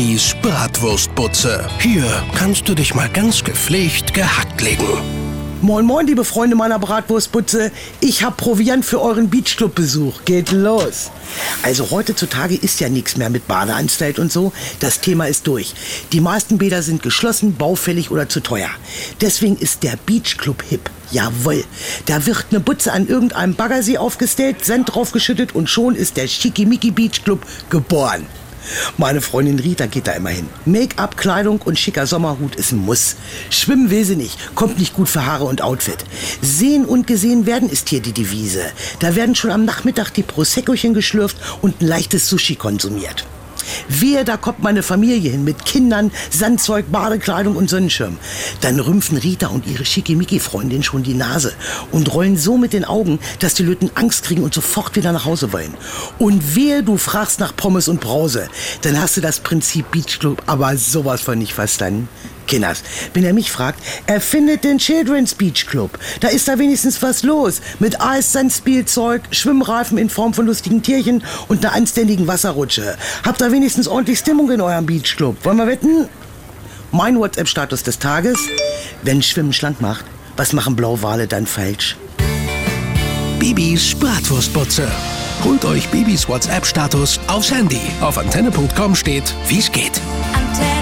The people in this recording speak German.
Bibis Bratwurstbutze. Hier kannst du dich mal ganz gepflegt gehackt legen. Moin moin, liebe Freunde meiner Bratwurstbutze. Ich hab Proviant für euren Beachclub-Besuch. Geht los. Also heutzutage ist ja nichts mehr mit Badeanstalt und so. Das Thema ist durch. Die meisten Bäder sind geschlossen, baufällig oder zu teuer. Deswegen ist der Beachclub hip. Jawohl. Da wird eine Butze an irgendeinem Baggersee aufgestellt, Sand draufgeschüttet und schon ist der Schickimicki Beachclub geboren. Meine Freundin Rita geht da immer hin. Make-up, Kleidung und schicker Sommerhut ist ein Muss. Schwimmen will sie nicht, kommt nicht gut für Haare und Outfit. Sehen und gesehen werden ist hier die Devise. Da werden schon am Nachmittag die Proseccochen geschlürft und ein leichtes Sushi konsumiert. Wehe, da kommt meine Familie hin mit Kindern, Sandzeug, Badekleidung und Sonnenschirm. Dann rümpfen Rita und ihre Schickimicki-Freundin schon die Nase und rollen so mit den Augen, dass die Lütten Angst kriegen und sofort wieder nach Hause wollen. Und wehe, du fragst nach Pommes und Brause, dann hast du das Prinzip Beachclub aber sowas von nicht verstanden. Kinders, wenn er mich fragt, er findet den Children's Beach Club. Da ist da wenigstens was los. Mit Eis, Sandspielzeug, Schwimmreifen in Form von lustigen Tierchen und einer anständigen Wasserrutsche. Habt da wenigstens ordentlich Stimmung in eurem Beach Club. Wollen wir wetten? Mein WhatsApp-Status des Tages. Wenn Schwimmen schlank macht, was machen Blauwale dann falsch? Bibis Bratwurstbutze. Holt euch Bibis WhatsApp-Status aufs Handy. Auf antenne.com steht, wie's geht. Antenne.